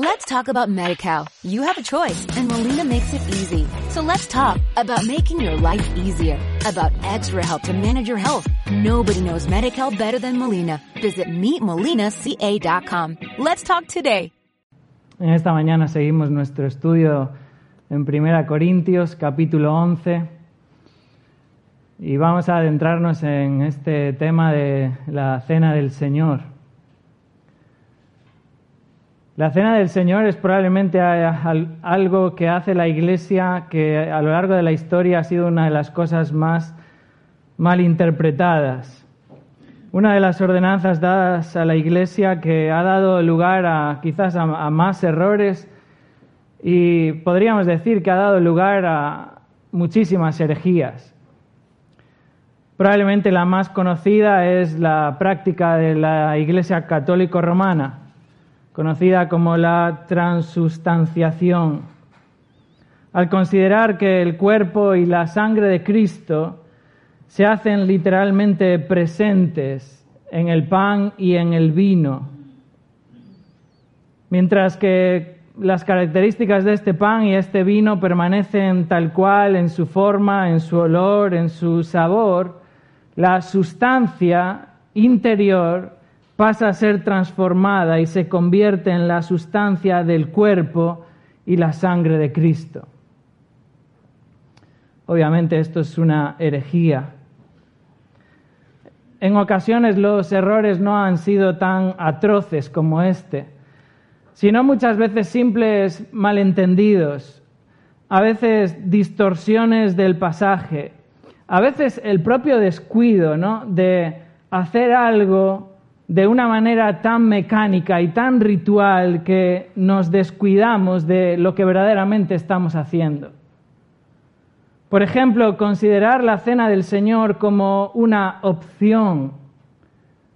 Let's talk about MediCal. You have a choice and Molina makes it easy. So let's talk about making your life easier, about extra help to manage your health. Nobody knows MediCal better than Molina. Visit meetmolinaca.com. Let's talk today. En esta mañana seguimos nuestro estudio en 1 Corintios capítulo 11 y vamos a adentrarnos en este tema de la cena del Señor. La cena del Señor es probablemente algo que hace la Iglesia que a lo largo de la historia ha sido una de las cosas más mal interpretadas. Una de las ordenanzas dadas a la Iglesia que ha dado lugar a quizás a, a más errores y podríamos decir que ha dado lugar a muchísimas herejías. Probablemente la más conocida es la práctica de la Iglesia católico romana conocida como la transustanciación. Al considerar que el cuerpo y la sangre de Cristo se hacen literalmente presentes en el pan y en el vino, mientras que las características de este pan y este vino permanecen tal cual en su forma, en su olor, en su sabor, la sustancia interior pasa a ser transformada y se convierte en la sustancia del cuerpo y la sangre de Cristo. Obviamente esto es una herejía. En ocasiones los errores no han sido tan atroces como este, sino muchas veces simples malentendidos, a veces distorsiones del pasaje, a veces el propio descuido ¿no? de hacer algo de una manera tan mecánica y tan ritual que nos descuidamos de lo que verdaderamente estamos haciendo. Por ejemplo, considerar la cena del Señor como una opción,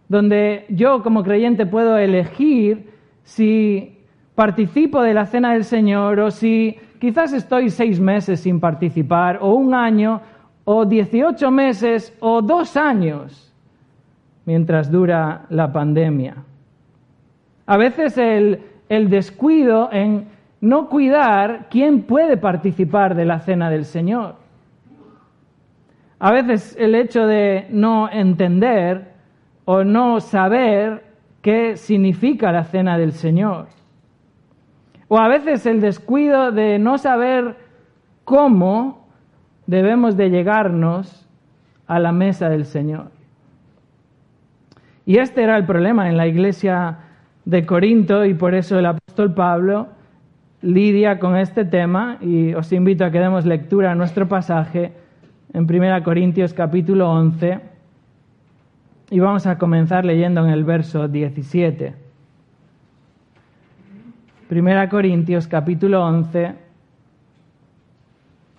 donde yo como creyente puedo elegir si participo de la cena del Señor o si quizás estoy seis meses sin participar, o un año, o dieciocho meses, o dos años mientras dura la pandemia. A veces el, el descuido en no cuidar quién puede participar de la cena del Señor. A veces el hecho de no entender o no saber qué significa la cena del Señor. O a veces el descuido de no saber cómo debemos de llegarnos a la mesa del Señor. Y este era el problema en la iglesia de Corinto y por eso el apóstol Pablo lidia con este tema y os invito a que demos lectura a nuestro pasaje en 1 Corintios capítulo 11 y vamos a comenzar leyendo en el verso 17. 1 Corintios capítulo 11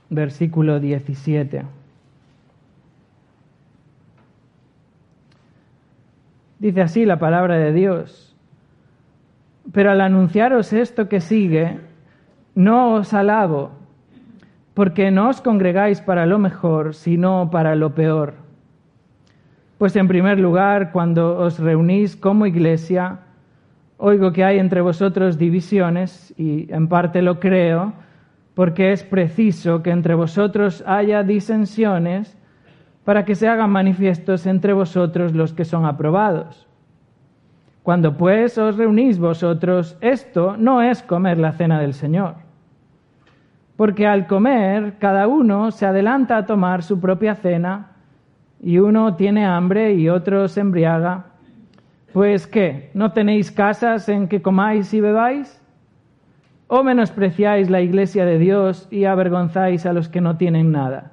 versículo 17. Dice así la palabra de Dios. Pero al anunciaros esto que sigue, no os alabo, porque no os congregáis para lo mejor, sino para lo peor. Pues en primer lugar, cuando os reunís como iglesia, oigo que hay entre vosotros divisiones, y en parte lo creo, porque es preciso que entre vosotros haya disensiones, para que se hagan manifiestos entre vosotros los que son aprobados. Cuando pues os reunís vosotros, esto no es comer la cena del Señor. Porque al comer, cada uno se adelanta a tomar su propia cena, y uno tiene hambre y otro se embriaga. Pues qué, ¿no tenéis casas en que comáis y bebáis? ¿O menospreciáis la iglesia de Dios y avergonzáis a los que no tienen nada?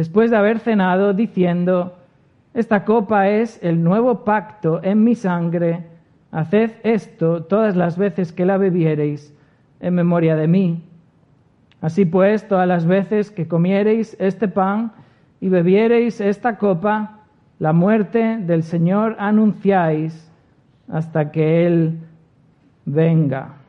después de haber cenado, diciendo, Esta copa es el nuevo pacto en mi sangre, haced esto todas las veces que la bebiereis en memoria de mí. Así pues, todas las veces que comiereis este pan y bebiereis esta copa, la muerte del Señor anunciáis hasta que Él venga.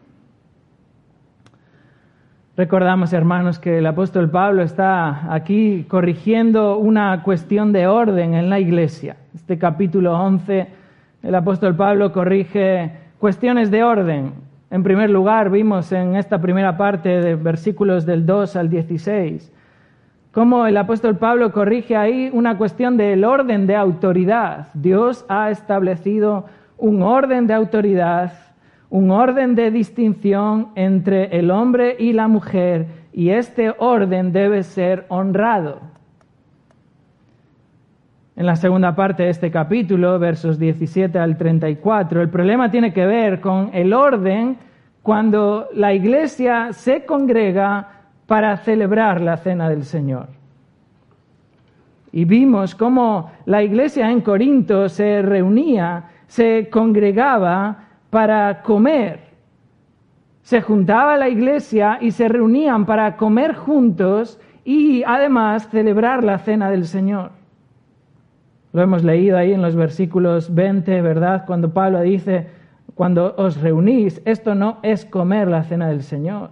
Recordamos, hermanos, que el apóstol Pablo está aquí corrigiendo una cuestión de orden en la iglesia. Este capítulo 11, el apóstol Pablo corrige cuestiones de orden. En primer lugar, vimos en esta primera parte de versículos del 2 al 16, cómo el apóstol Pablo corrige ahí una cuestión del orden de autoridad. Dios ha establecido un orden de autoridad un orden de distinción entre el hombre y la mujer y este orden debe ser honrado. En la segunda parte de este capítulo, versos 17 al 34, el problema tiene que ver con el orden cuando la iglesia se congrega para celebrar la cena del Señor. Y vimos cómo la iglesia en Corinto se reunía, se congregaba para comer. Se juntaba la iglesia y se reunían para comer juntos y además celebrar la cena del Señor. Lo hemos leído ahí en los versículos 20, ¿verdad? Cuando Pablo dice, cuando os reunís, esto no es comer la cena del Señor.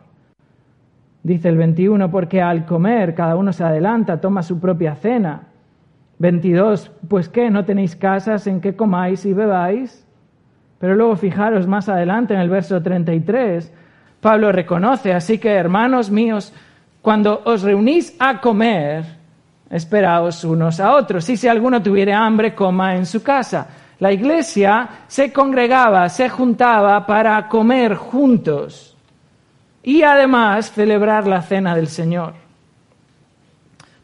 Dice el 21, porque al comer cada uno se adelanta, toma su propia cena. 22, pues qué, ¿no tenéis casas en que comáis y bebáis? Pero luego fijaros más adelante en el verso 33, Pablo reconoce, así que hermanos míos, cuando os reunís a comer, esperaos unos a otros. Y si alguno tuviera hambre, coma en su casa. La iglesia se congregaba, se juntaba para comer juntos y además celebrar la cena del Señor.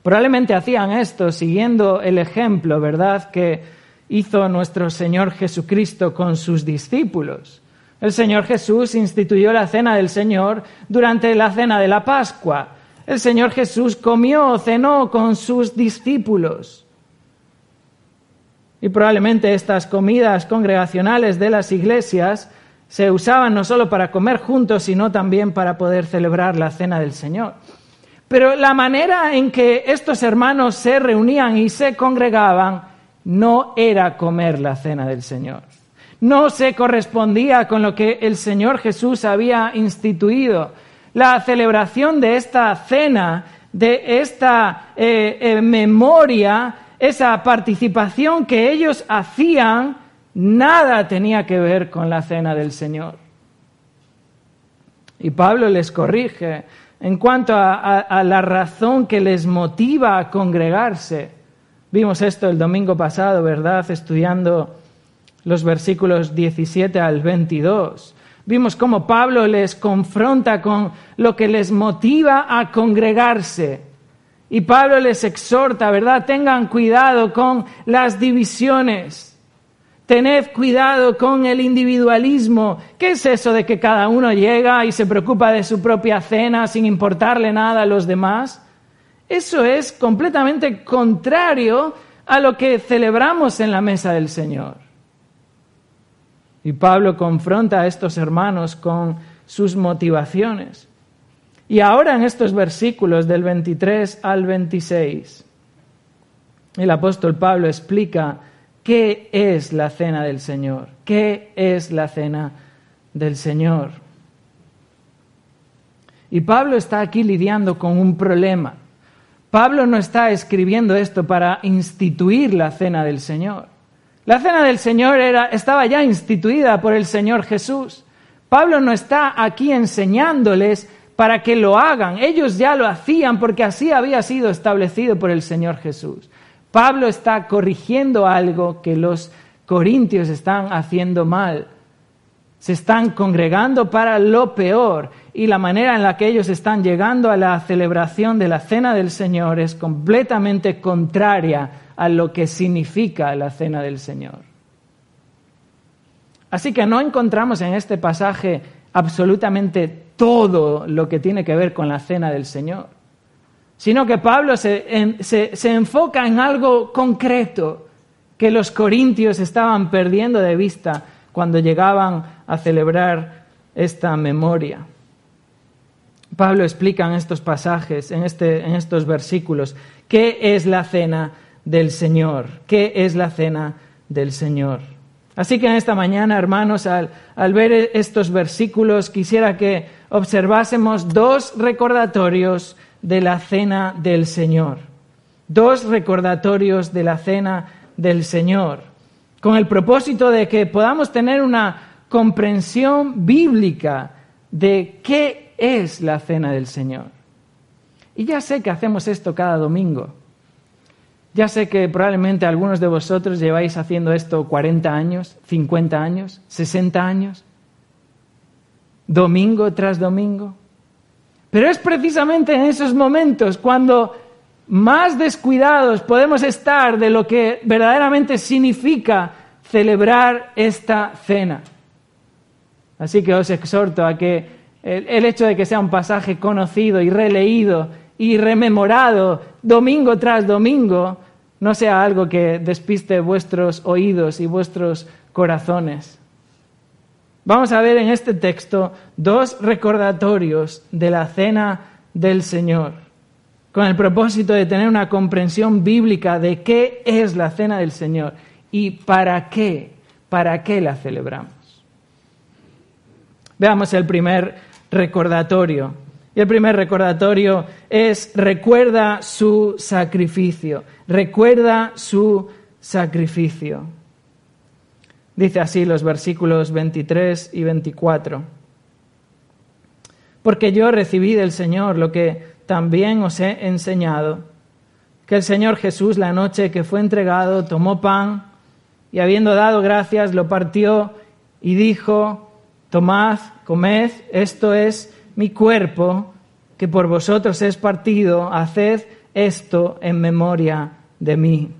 Probablemente hacían esto siguiendo el ejemplo, ¿verdad?, que hizo nuestro Señor Jesucristo con sus discípulos. El Señor Jesús instituyó la cena del Señor durante la cena de la Pascua. El Señor Jesús comió, cenó con sus discípulos. Y probablemente estas comidas congregacionales de las iglesias se usaban no solo para comer juntos, sino también para poder celebrar la cena del Señor. Pero la manera en que estos hermanos se reunían y se congregaban no era comer la cena del Señor. No se correspondía con lo que el Señor Jesús había instituido. La celebración de esta cena, de esta eh, eh, memoria, esa participación que ellos hacían, nada tenía que ver con la cena del Señor. Y Pablo les corrige en cuanto a la razón que les motiva a congregarse. Vimos esto el domingo pasado, ¿verdad? Estudiando los versículos 17 al 22. Vimos cómo Pablo les confronta con lo que les motiva a congregarse. Y Pablo les exhorta, ¿verdad? Tengan cuidado con las divisiones. Tened cuidado con el individualismo. ¿Qué es eso de que cada uno llega y se preocupa de su propia cena sin importarle nada a los demás? Eso es completamente contrario a lo que celebramos en la mesa del Señor. Y Pablo confronta a estos hermanos con sus motivaciones. Y ahora en estos versículos del 23 al 26, el apóstol Pablo explica qué es la cena del Señor, qué es la cena del Señor. Y Pablo está aquí lidiando con un problema. Pablo no está escribiendo esto para instituir la cena del Señor. La cena del Señor era, estaba ya instituida por el Señor Jesús. Pablo no está aquí enseñándoles para que lo hagan. Ellos ya lo hacían porque así había sido establecido por el Señor Jesús. Pablo está corrigiendo algo que los corintios están haciendo mal. Se están congregando para lo peor y la manera en la que ellos están llegando a la celebración de la Cena del Señor es completamente contraria a lo que significa la Cena del Señor. Así que no encontramos en este pasaje absolutamente todo lo que tiene que ver con la Cena del Señor, sino que Pablo se, se enfoca en algo concreto que los corintios estaban perdiendo de vista cuando llegaban a celebrar esta memoria. Pablo explica en estos pasajes, en, este, en estos versículos, qué es la cena del Señor, qué es la cena del Señor. Así que en esta mañana, hermanos, al, al ver estos versículos, quisiera que observásemos dos recordatorios de la cena del Señor. Dos recordatorios de la cena del Señor, con el propósito de que podamos tener una comprensión bíblica de qué es la cena del Señor. Y ya sé que hacemos esto cada domingo. Ya sé que probablemente algunos de vosotros lleváis haciendo esto 40 años, 50 años, 60 años, domingo tras domingo. Pero es precisamente en esos momentos cuando más descuidados podemos estar de lo que verdaderamente significa celebrar esta cena. Así que os exhorto a que el, hecho de que sea un pasaje conocido y releído y rememorado domingo tras domingo no sea algo que despiste vuestros oídos y vuestros corazones. Vamos a ver en este texto dos recordatorios de la cena del Señor, con el propósito de tener una comprensión bíblica de qué es la cena del Señor y para qué, para qué la celebramos. Veamos el primer recordatorio. Y el primer recordatorio es recuerda su sacrificio, recuerda su sacrificio. Dice así los versículos 23 y 24. Porque yo recibí del Señor lo que también os he enseñado, que el Señor Jesús la noche que fue entregado tomó pan y habiendo dado gracias lo partió y dijo, tomad, comed, esto es mi cuerpo, que por vosotros es partido, haced esto en memoria de mí.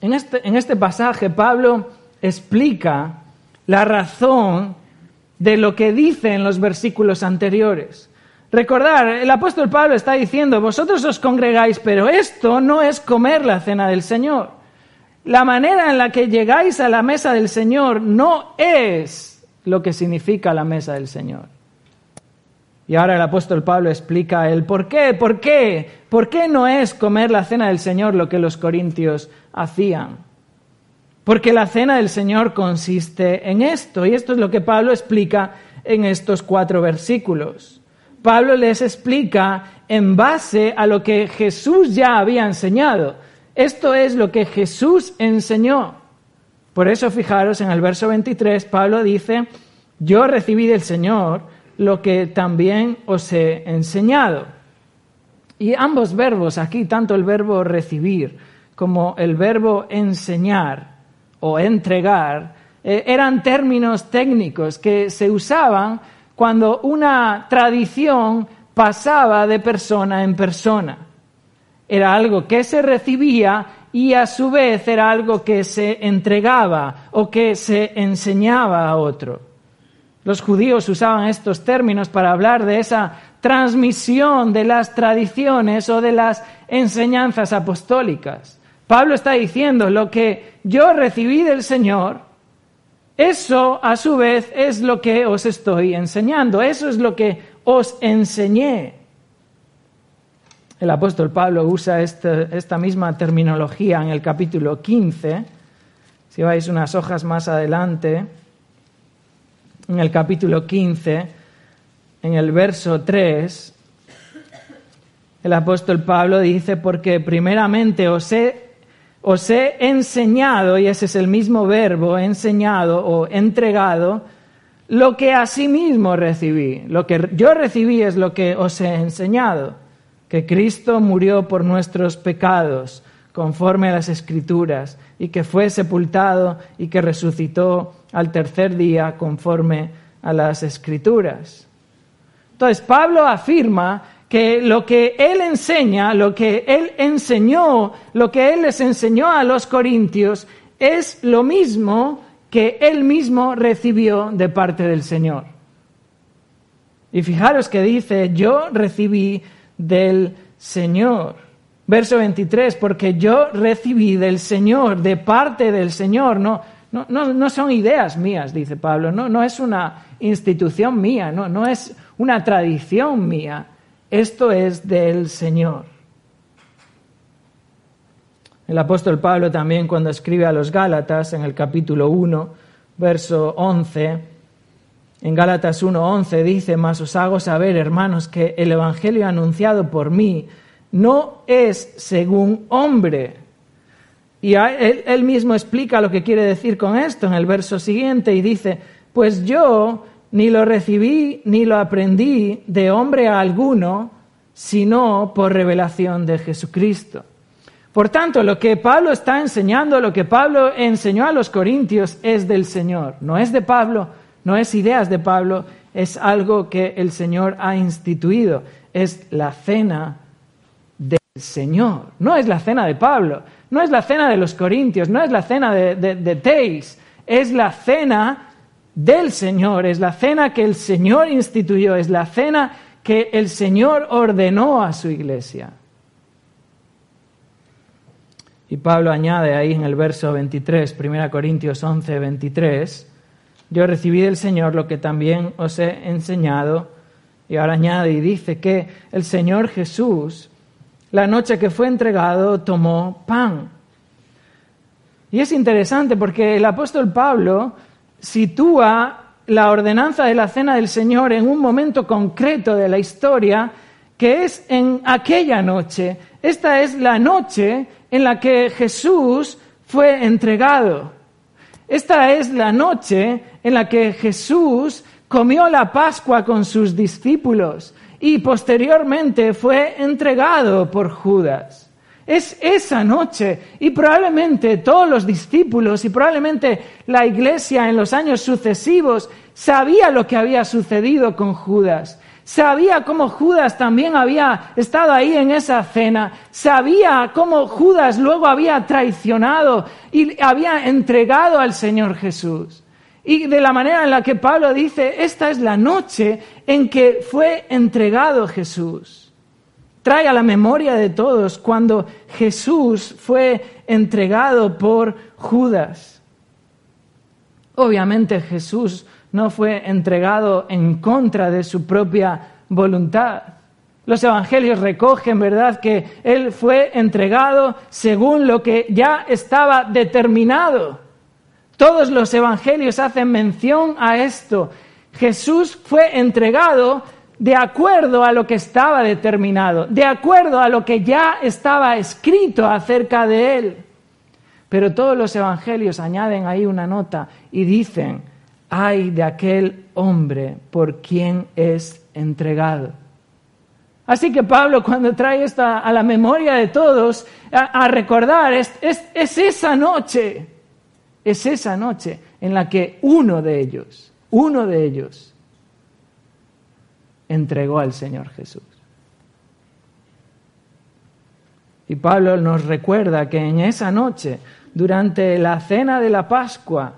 En este, en este pasaje Pablo explica la razón de lo que dice en los versículos anteriores. Recordar, el apóstol Pablo está diciendo, vosotros os congregáis, pero esto no es comer la cena del Señor. La manera en la que llegáis a la mesa del Señor no es lo que significa la mesa del Señor. Y ahora el apóstol Pablo explica el por qué, por qué, por qué no es comer la cena del Señor lo que los corintios hacían. Porque la cena del Señor consiste en esto, y esto es lo que Pablo explica en estos cuatro versículos. Pablo les explica en base a lo que Jesús ya había enseñado. Esto es lo que Jesús enseñó. Por eso fijaros en el verso 23, Pablo dice, yo recibí del Señor lo que también os he enseñado. Y ambos verbos aquí, tanto el verbo recibir como el verbo enseñar o entregar, eh, eran términos técnicos que se usaban cuando una tradición pasaba de persona en persona era algo que se recibía y a su vez era algo que se entregaba o que se enseñaba a otro. Los judíos usaban estos términos para hablar de esa transmisión de las tradiciones o de las enseñanzas apostólicas. Pablo está diciendo, lo que yo recibí del Señor, eso a su vez es lo que os estoy enseñando, eso es lo que os enseñé. El apóstol Pablo usa este, esta, misma terminología en el capítulo 15. Si vais unas hojas más adelante, en el capítulo 15, en el verso 3, el apóstol Pablo dice, porque primeramente os he, enseñado, y ese es el mismo verbo, enseñado o entregado, lo que asimismo recibí. Lo que yo recibí es lo que os he enseñado que Cristo murió por nuestros pecados conforme a las escrituras y que fue sepultado y que resucitó al tercer día conforme a las escrituras. Entonces Pablo afirma que lo que él enseña, lo que él enseñó, lo que él les enseñó a los corintios es lo mismo que él mismo recibió de parte del Señor. Y fijaros que dice, yo recibí del Señor. Verso 23, porque yo recibí del Señor, de parte del Señor, no, no, no, son ideas mías, dice Pablo, no, no es una institución mía, no, no es una tradición mía, esto es del Señor. El apóstol Pablo también cuando escribe a los Gálatas en el capítulo 1, verso 11, en Gálatas 1.11 dice, mas os hago saber, hermanos, que el Evangelio anunciado por mí no es según hombre. Y él, él, mismo explica lo que quiere decir con esto en el verso siguiente y dice, pues yo ni lo recibí ni lo aprendí de hombre alguno, sino por revelación de Jesucristo. Por tanto, lo que Pablo está enseñando, lo que Pablo enseñó a los corintios es del Señor, no es de Pablo, no es ideas de Pablo, es algo que el Señor ha instituido, es la cena del Señor, no es la cena de Pablo, no es la cena de los Corintios, no es la cena de, de, Teis, es la cena del Señor, es la cena que el Señor instituyó, es la cena que el Señor ordenó a su iglesia. Y Pablo añade ahí en el verso 23, 1 Corintios 11, 23, yo recibí del Señor lo que también os he enseñado. Y ahora añade y dice que el Señor Jesús, la noche que fue entregado, tomó pan. Y es interesante porque el apóstol Pablo sitúa la ordenanza de la cena del Señor en un momento concreto de la historia, que es en aquella noche. Esta es la noche en la que Jesús fue entregado. Esta es la noche en la que Jesús comió la Pascua con sus discípulos y posteriormente fue entregado por Judas. Es esa noche y probablemente todos los discípulos y probablemente la iglesia en los años sucesivos sabía lo que había sucedido con Judas Sabía cómo Judas también había estado ahí en esa cena. Sabía cómo Judas luego había traicionado y había entregado al Señor Jesús. Y de la manera en la que Pablo dice, esta es la noche en que fue entregado Jesús. Trae a la memoria de todos cuando Jesús fue entregado por Judas. Obviamente Jesús no fue entregado en contra de su propia voluntad. Los evangelios recogen, ¿verdad?, que Él fue entregado según lo que ya estaba determinado. Todos los evangelios hacen mención a esto. Jesús fue entregado de acuerdo a lo que estaba determinado, de acuerdo a lo que ya estaba escrito acerca de Él. Pero todos los evangelios añaden ahí una nota y dicen, ay de aquel hombre por quien es entregado. Así que Pablo cuando trae esto a la memoria de todos, a, recordar, es, es esa noche, es esa noche en la que uno de ellos, uno de ellos, entregó al Señor Jesús. Y Pablo nos recuerda que en esa noche, durante la cena de la Pascua,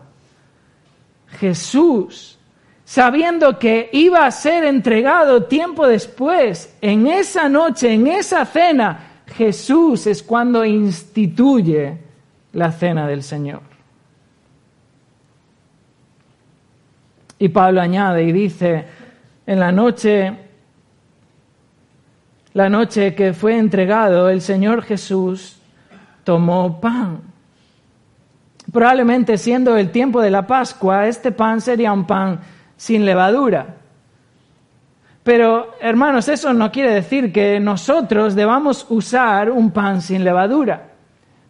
Jesús, sabiendo que iba a ser entregado tiempo después, en esa noche, en esa cena, Jesús es cuando instituye la cena del Señor. Y Pablo añade y dice, en la noche, la noche que fue entregado, el Señor Jesús tomó pan Probablemente siendo el tiempo de la Pascua, este pan sería un pan sin levadura. Pero, hermanos, eso no quiere decir que nosotros debamos usar un pan sin levadura.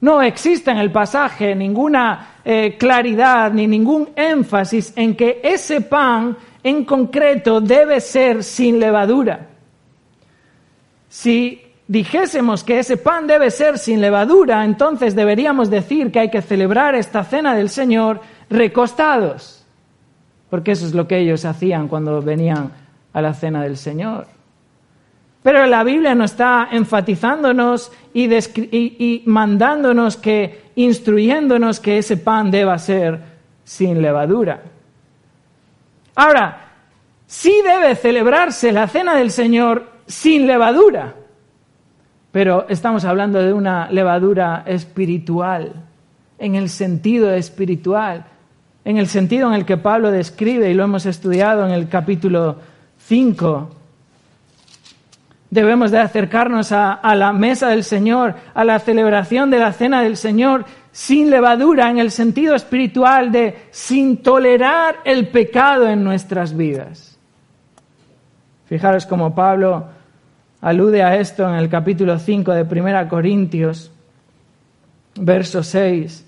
No existe en el pasaje ninguna eh, claridad ni ningún énfasis en que ese pan en concreto debe ser sin levadura. Si dijésemos que ese pan debe ser sin levadura, entonces deberíamos decir que hay que celebrar esta cena del Señor recostados, porque eso es lo que ellos hacían cuando venían a la cena del Señor. Pero la Biblia no está enfatizándonos y, mandándonos que, instruyéndonos que ese pan deba ser sin levadura. Ahora, sí debe celebrarse la cena del Señor sin levadura. Pero estamos hablando de una levadura espiritual. en el sentido espiritual, en el sentido en el que Pablo describe, y lo hemos estudiado en el capítulo 5. Debemos de acercarnos a, a, la mesa del Señor, a la celebración de la cena del Señor, sin levadura, en el sentido espiritual de sin tolerar el pecado en nuestras vidas. Fijaros como Pablo alude a esto en el capítulo 5 de 1 Corintios, verso 6.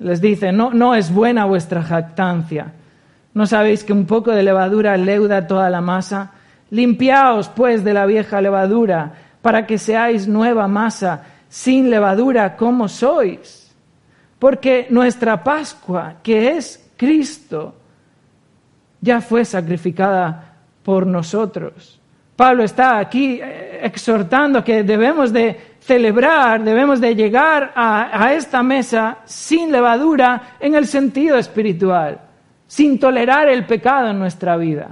Les dice, no, no es buena vuestra jactancia. ¿No sabéis que un poco de levadura leuda toda la masa? Limpiaos, pues, de la vieja levadura, para que seáis nueva masa, sin levadura como sois. Porque nuestra Pascua, que es Cristo, ya fue sacrificada por nosotros. Pablo está aquí eh, exhortando que debemos de celebrar, debemos de llegar a, esta mesa sin levadura en el sentido espiritual, sin tolerar el pecado en nuestra vida.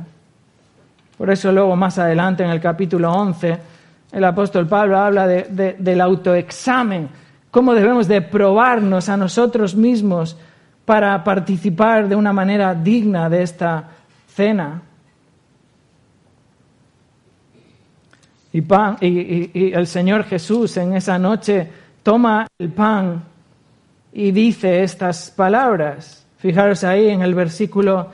Por eso luego más adelante en el capítulo 11 el apóstol Pablo habla de, de, del autoexamen, cómo debemos de probarnos a nosotros mismos para participar de una manera digna de esta cena. Y, pan, y, el Señor Jesús en esa noche toma el pan y dice estas palabras. Fijaros ahí en el versículo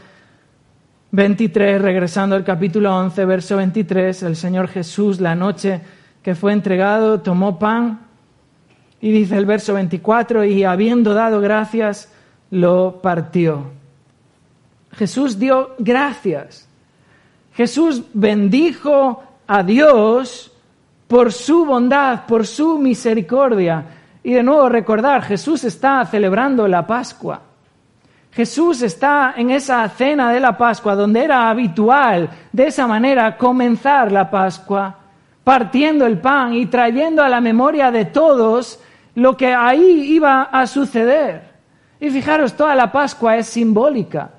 23, regresando al capítulo 11, verso 23, el Señor Jesús la noche que fue entregado tomó pan y dice el verso 24, y habiendo dado gracias, lo partió. Jesús dio gracias. Jesús bendijo a Dios por su bondad, por su misericordia. Y de nuevo recordar, Jesús está celebrando la Pascua. Jesús está en esa cena de la Pascua donde era habitual de esa manera comenzar la Pascua, partiendo el pan y trayendo a la memoria de todos lo que ahí iba a suceder. Y fijaros, toda la Pascua es simbólica.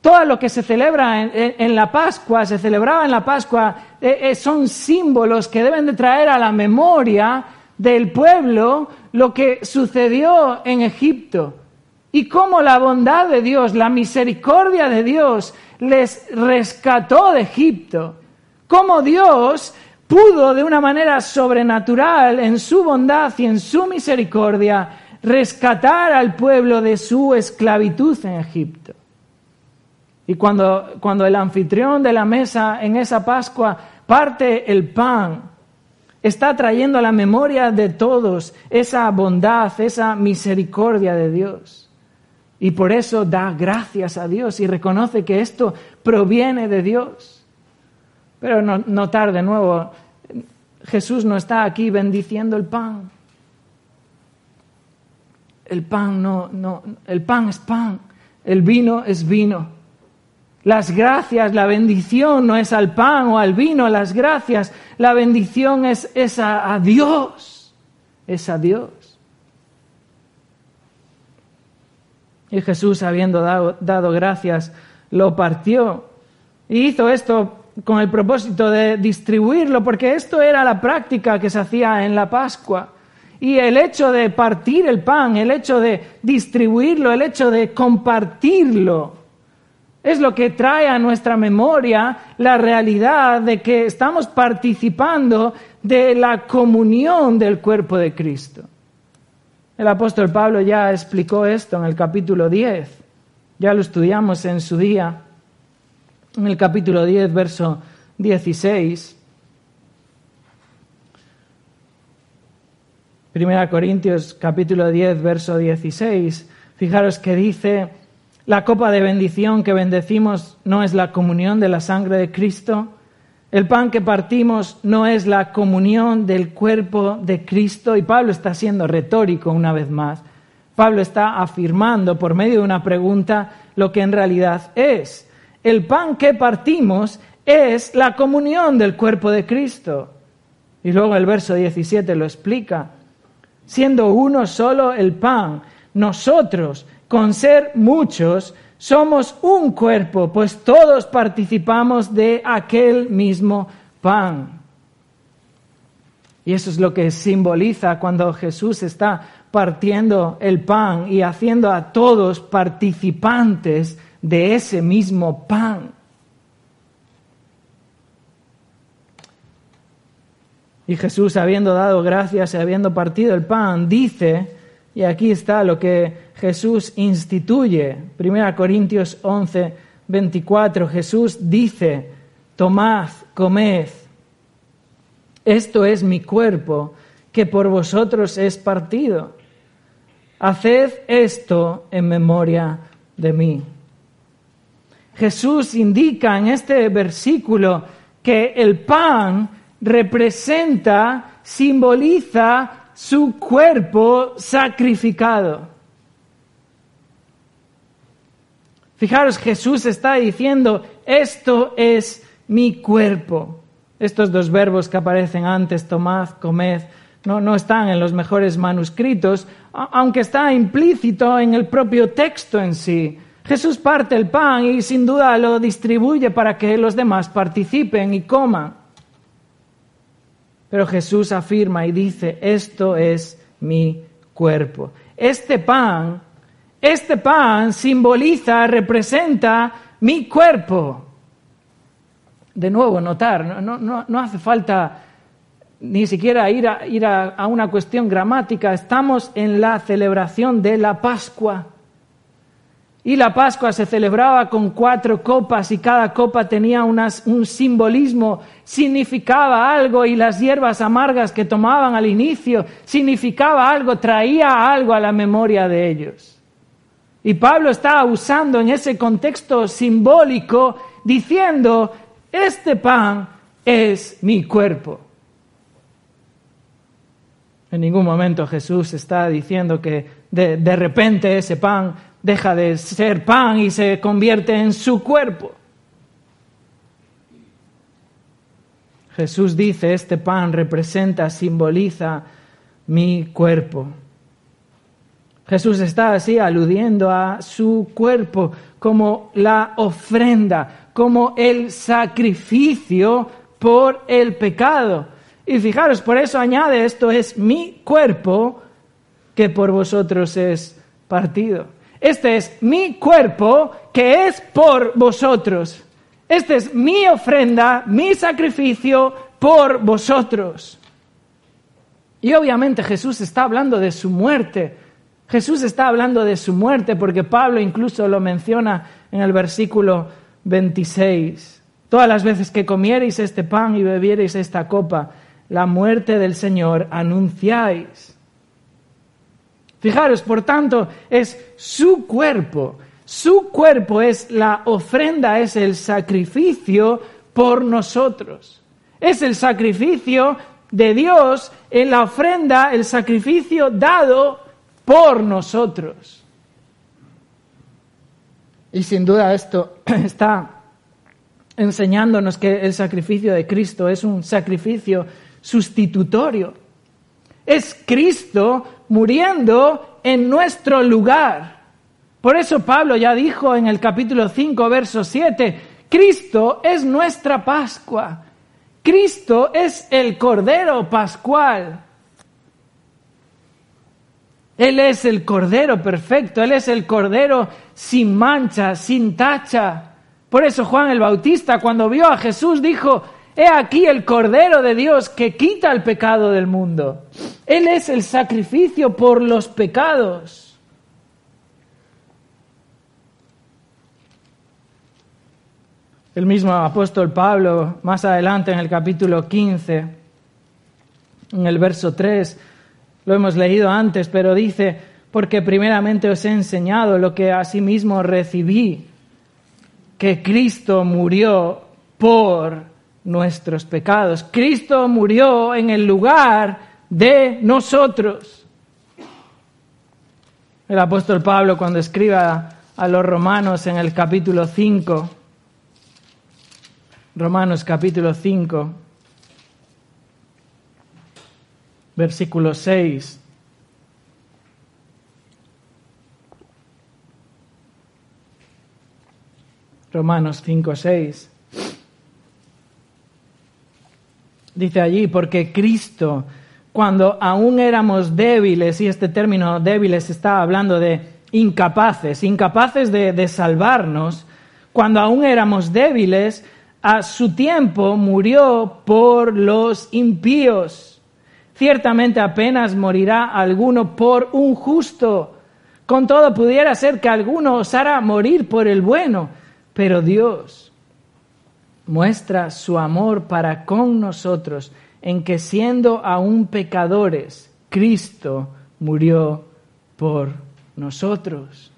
Todo lo que se celebra en, en, la Pascua, se celebraba en la Pascua, eh, eh, son símbolos que deben de traer a la memoria del pueblo lo que sucedió en Egipto y cómo la bondad de Dios, la misericordia de Dios les rescató de Egipto. Cómo Dios pudo de una manera sobrenatural, en su bondad y en su misericordia, rescatar al pueblo de su esclavitud en Egipto. Y cuando, cuando el anfitrión de la mesa en esa Pascua parte el pan, está trayendo a la memoria de todos esa bondad, esa misericordia de Dios. Y por eso da gracias a Dios y reconoce que esto proviene de Dios. Pero no, notar de nuevo, Jesús no está aquí bendiciendo el pan. El pan no, no, el pan es pan, el vino es vino. Las gracias, la bendición no es al pan o al vino, las gracias, la bendición es, es a, Dios, es a Dios. Y Jesús, habiendo dado, dado, gracias, lo partió. Y hizo esto con el propósito de distribuirlo, porque esto era la práctica que se hacía en la Pascua. Y el hecho de partir el pan, el hecho de distribuirlo, el hecho de compartirlo, es lo que trae a nuestra memoria la realidad de que estamos participando de la comunión del cuerpo de Cristo. El apóstol Pablo ya explicó esto en el capítulo 10, ya lo estudiamos en su día, en el capítulo 10, verso 16. Primera Corintios capítulo 10, verso 16. Fijaros que dice, la copa de bendición que bendecimos no es la comunión de la sangre de Cristo. El pan que partimos no es la comunión del cuerpo de Cristo. Y Pablo está siendo retórico una vez más. Pablo está afirmando por medio de una pregunta lo que en realidad es. El pan que partimos es la comunión del cuerpo de Cristo. Y luego el verso 17 lo explica. Siendo uno solo el pan, nosotros con ser muchos, somos un cuerpo, pues todos participamos de aquel mismo pan. Y eso es lo que simboliza cuando Jesús está partiendo el pan y haciendo a todos participantes de ese mismo pan. Y Jesús, habiendo dado gracias y habiendo partido el pan, dice, y aquí está lo que Jesús instituye, 1 Corintios 11, 24, Jesús dice, tomad, comed, esto es mi cuerpo, que por vosotros es partido. Haced esto en memoria de mí. Jesús indica en este versículo que el pan representa, simboliza su cuerpo sacrificado. Fijaros, Jesús está diciendo, esto es mi cuerpo. Estos dos verbos que aparecen antes, tomad, comed, no, no están en los mejores manuscritos, aunque está implícito en el propio texto en sí. Jesús parte el pan y sin duda lo distribuye para que los demás participen y coman. Pero Jesús afirma y dice, esto es mi cuerpo. Este pan, este pan simboliza, representa mi cuerpo. De nuevo, notar, no, hace falta ni siquiera ir, a, una cuestión gramática, estamos en la celebración de la Pascua. Y la Pascua se celebraba con cuatro copas y cada copa tenía un simbolismo, significaba algo y las hierbas amargas que tomaban al inicio significaba algo, traía algo a la memoria de ellos. Y Pablo estaba usando en ese contexto simbólico diciendo, este pan es mi cuerpo. En ningún momento Jesús está diciendo que de, de repente ese pan deja de ser pan y se convierte en su cuerpo. Jesús dice, este pan representa, simboliza mi cuerpo. Jesús está así aludiendo a su cuerpo como la ofrenda, como el sacrificio por el pecado. Y fijaros, por eso añade, esto es mi cuerpo que por vosotros es partido. Este es mi cuerpo que es por vosotros. Este es mi ofrenda, mi sacrificio por vosotros. Y obviamente Jesús está hablando de su muerte. Jesús está hablando de su muerte porque Pablo incluso lo menciona en el versículo 26. Todas las veces que comiereis este pan y bebiereis esta copa, la muerte del Señor anunciáis. Fijaros, por tanto, es su cuerpo. Su cuerpo es la ofrenda, es el sacrificio por nosotros. Es el sacrificio de Dios en la ofrenda, el sacrificio dado por nosotros. Y sin duda esto está enseñándonos que el sacrificio de Cristo es un sacrificio sustitutorio. Es Cristo muriendo en nuestro lugar. Por eso Pablo ya dijo en el capítulo 5, verso 7, Cristo es nuestra Pascua. Cristo es el Cordero Pascual. Él es el Cordero perfecto, Él es el Cordero sin mancha, sin tacha. Por eso Juan el Bautista, cuando vio a Jesús, dijo, He aquí el Cordero de Dios que quita el pecado del mundo. Él es el sacrificio por los pecados. El mismo apóstol Pablo, más adelante en el capítulo 15, en el verso 3, lo hemos leído antes, pero dice, porque primeramente os he enseñado lo que asimismo recibí, que Cristo murió por nuestros pecados. Cristo murió en el lugar de nosotros. El apóstol Pablo cuando escribe a los romanos en el capítulo 5, Romanos capítulo 5, versículo 6, Romanos 5, 6. Dice allí, porque Cristo, cuando aún éramos débiles, y este término débiles está hablando de incapaces, incapaces de, de salvarnos, cuando aún éramos débiles, a su tiempo murió por los impíos. Ciertamente apenas morirá alguno por un justo. Con todo pudiera ser que alguno osara morir por el bueno, pero Dios muestra su amor para con nosotros en que siendo aún pecadores, Cristo murió por nosotros.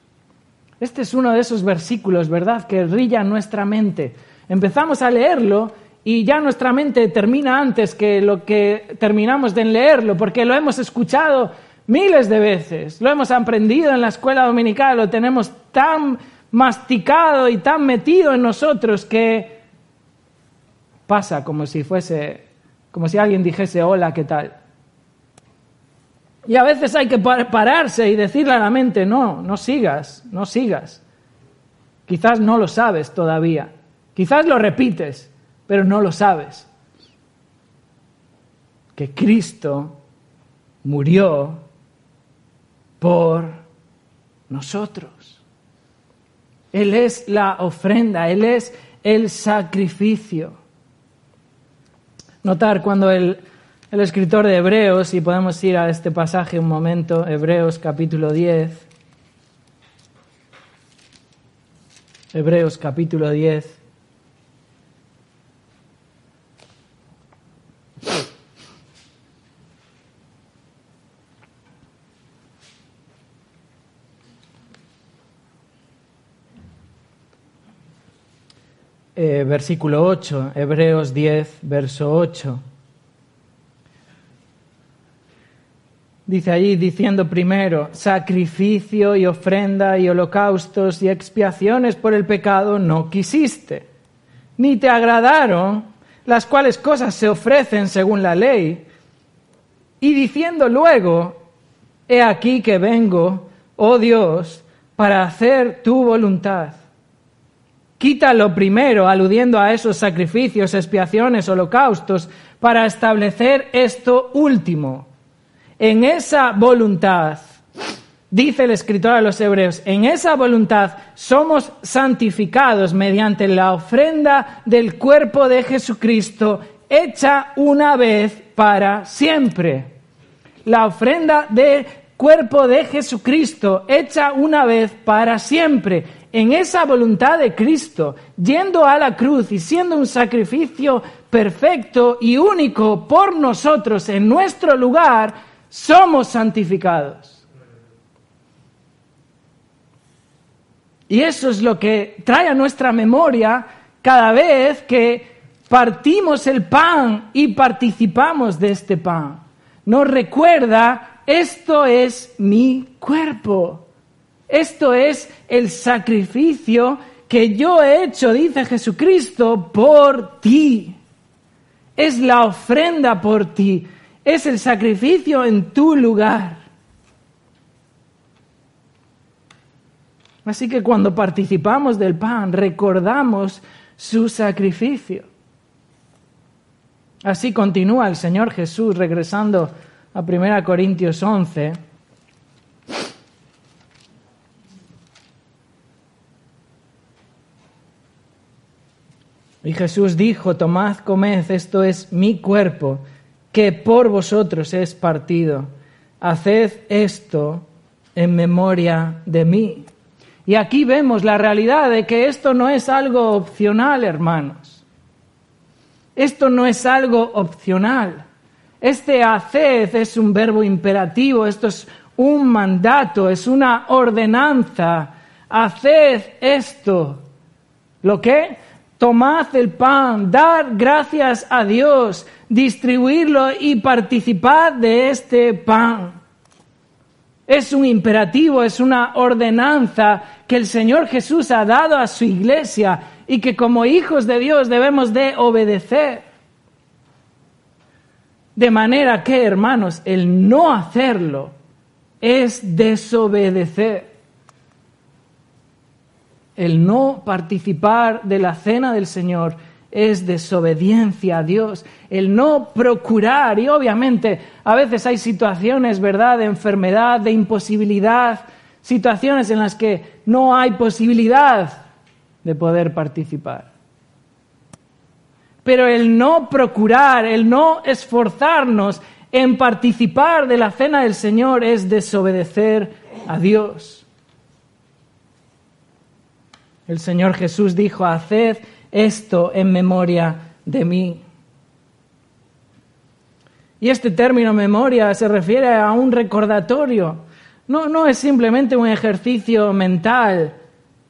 Este es uno de esos versículos, ¿verdad?, que brilla en nuestra mente. Empezamos a leerlo y ya nuestra mente termina antes que lo que terminamos de leerlo, porque lo hemos escuchado miles de veces, lo hemos aprendido en la escuela dominical, lo tenemos tan masticado y tan metido en nosotros que pasa como si fuese como si alguien dijese hola, ¿qué tal? Y a veces hay que pararse y decirle a la mente, no, no sigas, no sigas. Quizás no lo sabes todavía. Quizás lo repites, pero no lo sabes. Que Cristo murió por nosotros. Él es la ofrenda, Él es el sacrificio notar cuando el, el escritor de Hebreos, y podemos ir a este pasaje un momento, Hebreos capítulo 10, Hebreos capítulo 10, Eh, versículo 8, Hebreos 10, verso 8. Dice allí, diciendo primero, sacrificio y ofrenda y holocaustos y expiaciones por el pecado no quisiste, ni te agradaron las cuales cosas se ofrecen según la ley, y diciendo luego, he aquí que vengo, oh Dios, para hacer tu voluntad. Quítalo primero, aludiendo a esos sacrificios, expiaciones, holocaustos, para establecer esto último. En esa voluntad, dice el escritor a los hebreos, en esa voluntad somos santificados mediante la ofrenda del cuerpo de Jesucristo, hecha una vez para siempre. La ofrenda del cuerpo de Jesucristo, hecha una vez para siempre en esa voluntad de Cristo, yendo a la cruz y siendo un sacrificio perfecto y único por nosotros en nuestro lugar, somos santificados. Y eso es lo que trae a nuestra memoria cada vez que partimos el pan y participamos de este pan. Nos recuerda, esto es mi cuerpo. Esto es el sacrificio que yo he hecho, dice Jesucristo, por ti. Es la ofrenda por ti. Es el sacrificio en tu lugar. Así que cuando participamos del pan, recordamos su sacrificio. Así continúa el Señor Jesús regresando a 1 Corintios 11 Y Jesús dijo, tomad, comed, esto es mi cuerpo, que por vosotros es partido. Haced esto en memoria de mí. Y aquí vemos la realidad de que esto no es algo opcional, hermanos. Esto no es algo opcional. Este haced es un verbo imperativo, esto es un mandato, es una ordenanza. Haced esto. ¿Lo qué? Tomad el pan, dar gracias a Dios, distribuirlo y participad de este pan. Es un imperativo, es una ordenanza que el Señor Jesús ha dado a su iglesia y que como hijos de Dios debemos de obedecer. De manera que, hermanos, el no hacerlo es desobedecer el no participar de la cena del Señor es desobediencia a Dios. El no procurar, y obviamente a veces hay situaciones, ¿verdad?, de enfermedad, de imposibilidad, situaciones en las que no hay posibilidad de poder participar. Pero el no procurar, el no esforzarnos en participar de la cena del Señor es desobedecer a Dios. El Señor Jesús dijo, haced esto en memoria de mí. Y este término memoria se refiere a un recordatorio. No, no es simplemente un ejercicio mental.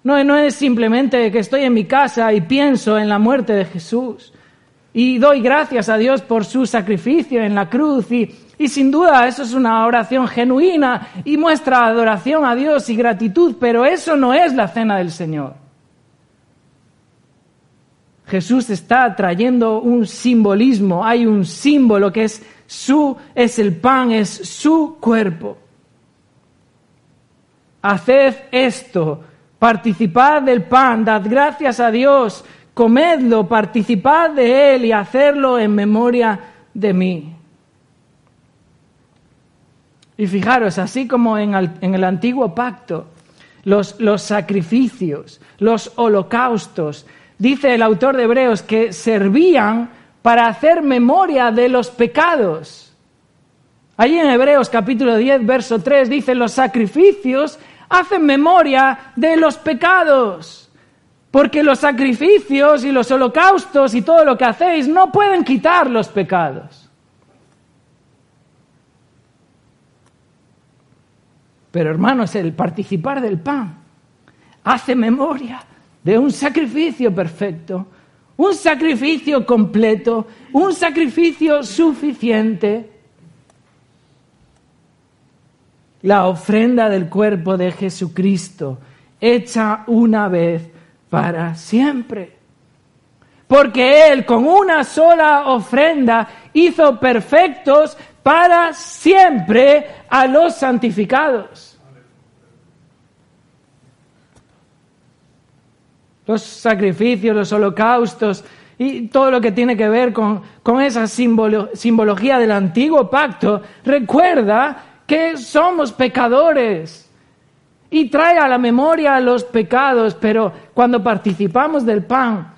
No, no es simplemente que estoy en mi casa y pienso en la muerte de Jesús. Y doy gracias a Dios por su sacrificio en la cruz. Y, y sin duda eso es una oración genuina y muestra adoración a Dios y gratitud, pero eso no es la cena del Señor. Jesús está trayendo un simbolismo, hay un símbolo que es su, es el pan, es su cuerpo. Haced esto, participad del pan, dad gracias a Dios, comedlo, participad de él y hacerlo en memoria de mí. Y fijaros, así como en el, antiguo pacto, los, los sacrificios, los holocaustos, dice el autor de Hebreos, que servían para hacer memoria de los pecados. Allí en Hebreos capítulo 10, verso 3 dice, los sacrificios hacen memoria de los pecados. Porque los sacrificios y los holocaustos y todo lo que hacéis no pueden quitar los pecados. Pero hermanos, el participar del pan hace memoria de un sacrificio perfecto, un sacrificio completo, un sacrificio suficiente. La ofrenda del cuerpo de Jesucristo, hecha una vez para siempre. Porque Él con una sola ofrenda hizo perfectos para siempre a los santificados. Los sacrificios, los holocaustos y todo lo que tiene que ver con, esa simbología del antiguo pacto, recuerda que somos pecadores y trae a la memoria los pecados, pero cuando participamos del pan,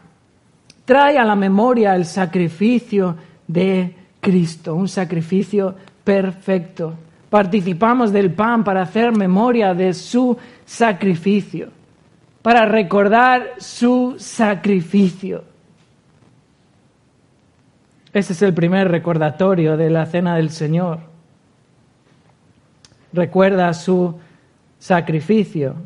trae a la memoria el sacrificio de Cristo, un sacrificio perfecto. Participamos del pan para hacer memoria de su sacrificio para recordar su sacrificio. Ese es el primer recordatorio de la cena del Señor. Recuerda su sacrificio.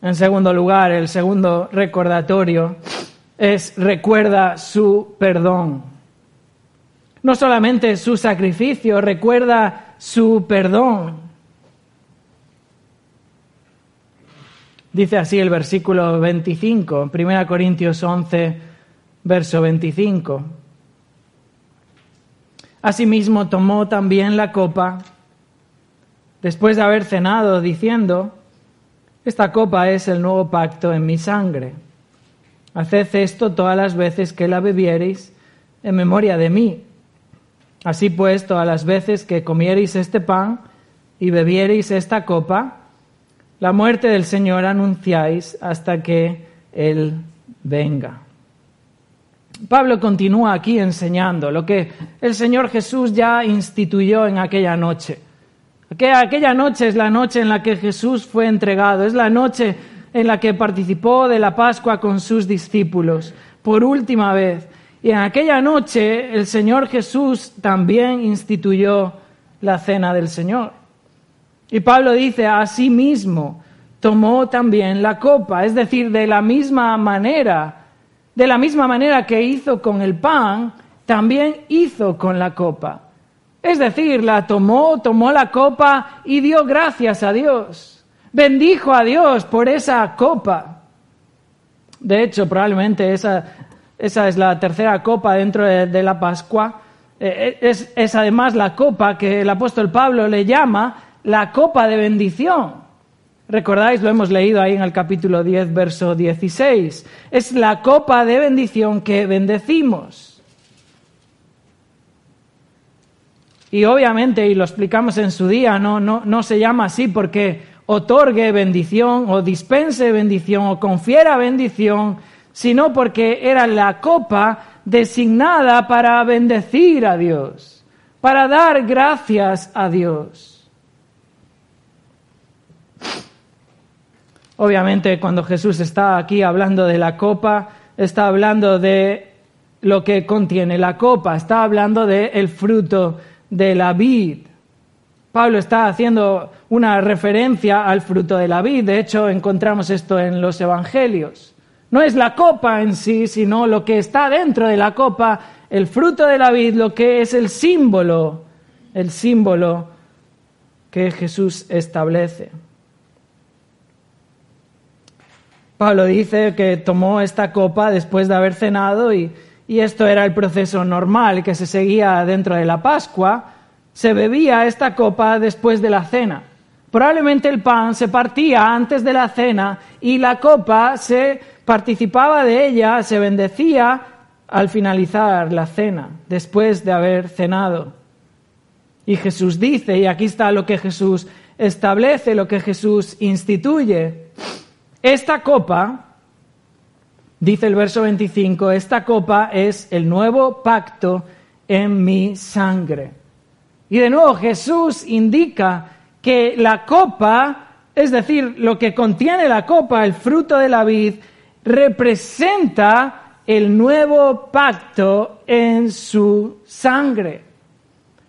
En segundo lugar, el segundo recordatorio es recuerda su perdón. No solamente su sacrificio, recuerda su perdón. Dice así el versículo 25, 1 Corintios 11, verso 25. Asimismo tomó también la copa después de haber cenado, diciendo, esta copa es el nuevo pacto en mi sangre. Haced esto todas las veces que la bebiereis en memoria de mí. Así pues, todas las veces que comiereis este pan y bebiereis esta copa, la muerte del Señor anunciáis hasta que Él venga. Pablo continúa aquí enseñando lo que el Señor Jesús ya instituyó en aquella noche. Aquella noche es la noche en la que Jesús fue entregado, es la noche en la que participó de la Pascua con sus discípulos por última vez. Y en aquella noche el Señor Jesús también instituyó la cena del Señor. Y Pablo dice, mismo tomó también la copa, es decir, de la misma manera, de la misma manera que hizo con el pan, también hizo con la copa. Es decir, la tomó, tomó la copa y dio gracias a Dios. Bendijo a Dios por esa copa. De hecho, probablemente esa, esa es la tercera copa dentro de, la Pascua. Eh, es, es además la copa que el apóstol Pablo le llama la copa de bendición. Recordáis, lo hemos leído ahí en el capítulo 10, verso 16. Es la copa de bendición que bendecimos. Y obviamente, y lo explicamos en su día, no, no, no se llama así porque otorgue bendición o dispense bendición o confiera bendición, sino porque era la copa designada para bendecir a Dios, para dar gracias a Dios. Obviamente cuando Jesús está aquí hablando de la copa, está hablando de lo que contiene la copa, está hablando del el fruto de la vid. Pablo está haciendo una referencia al fruto de la vid, de hecho encontramos esto en los evangelios. No es la copa en sí, sino lo que está dentro de la copa, el fruto de la vid, lo que es el símbolo, el símbolo que Jesús establece. Pablo dice que tomó esta copa después de haber cenado y, esto era el proceso normal que se seguía dentro de la Pascua. Se bebía esta copa después de la cena. Probablemente el pan se partía antes de la cena y la copa se participaba de ella, se bendecía al finalizar la cena, después de haber cenado. Y Jesús dice, y aquí está lo que Jesús establece, lo que Jesús instituye, esta copa, dice el verso 25, esta copa es el nuevo pacto en mi sangre. Y de nuevo Jesús indica que la copa, es decir, lo que contiene la copa, el fruto de la vid, representa el nuevo pacto en su sangre.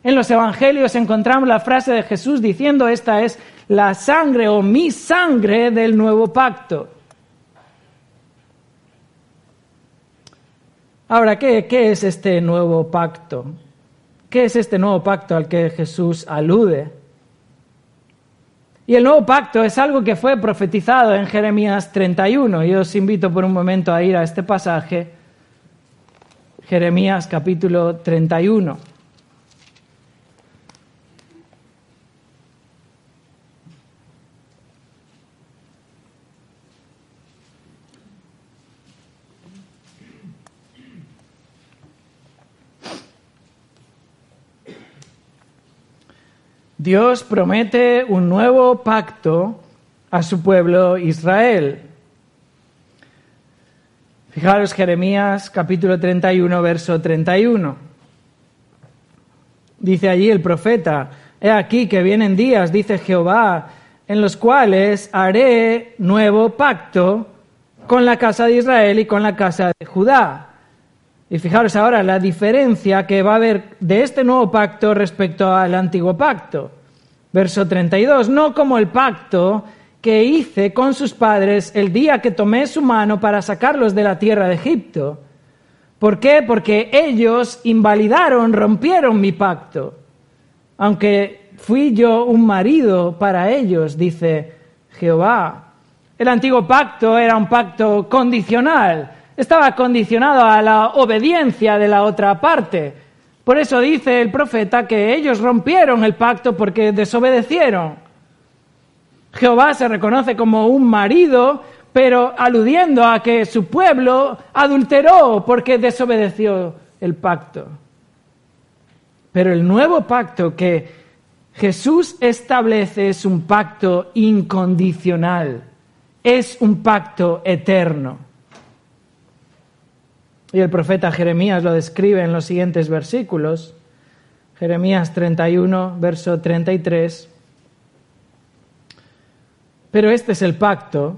En los evangelios encontramos la frase de Jesús diciendo, esta es la sangre o mi sangre del nuevo pacto. Ahora, ¿qué, ¿qué, es este nuevo pacto? ¿Qué es este nuevo pacto al que Jesús alude? Y el nuevo pacto es algo que fue profetizado en Jeremías 31. Yo os invito por un momento a ir a este pasaje, Jeremías capítulo 31. Dios promete un nuevo pacto a su pueblo Israel. Fijaros Jeremías capítulo 31, verso 31. Dice allí el profeta, he aquí que vienen días, dice Jehová, en los cuales haré nuevo pacto con la casa de Israel y con la casa de Judá y fijaros ahora la diferencia que va a haber de este nuevo pacto respecto al antiguo pacto. Verso 32, no como el pacto que hice con sus padres el día que tomé su mano para sacarlos de la tierra de Egipto. ¿Por qué? Porque ellos invalidaron, rompieron mi pacto. Aunque fui yo un marido para ellos, dice Jehová. El antiguo pacto era un pacto condicional estaba condicionado a la obediencia de la otra parte. Por eso dice el profeta que ellos rompieron el pacto porque desobedecieron. Jehová se reconoce como un marido, pero aludiendo a que su pueblo adulteró porque desobedeció el pacto. Pero el nuevo pacto que Jesús establece es un pacto incondicional, es un pacto eterno. Y el profeta Jeremías lo describe en los siguientes versículos. Jeremías 31, verso 33. Pero este es el pacto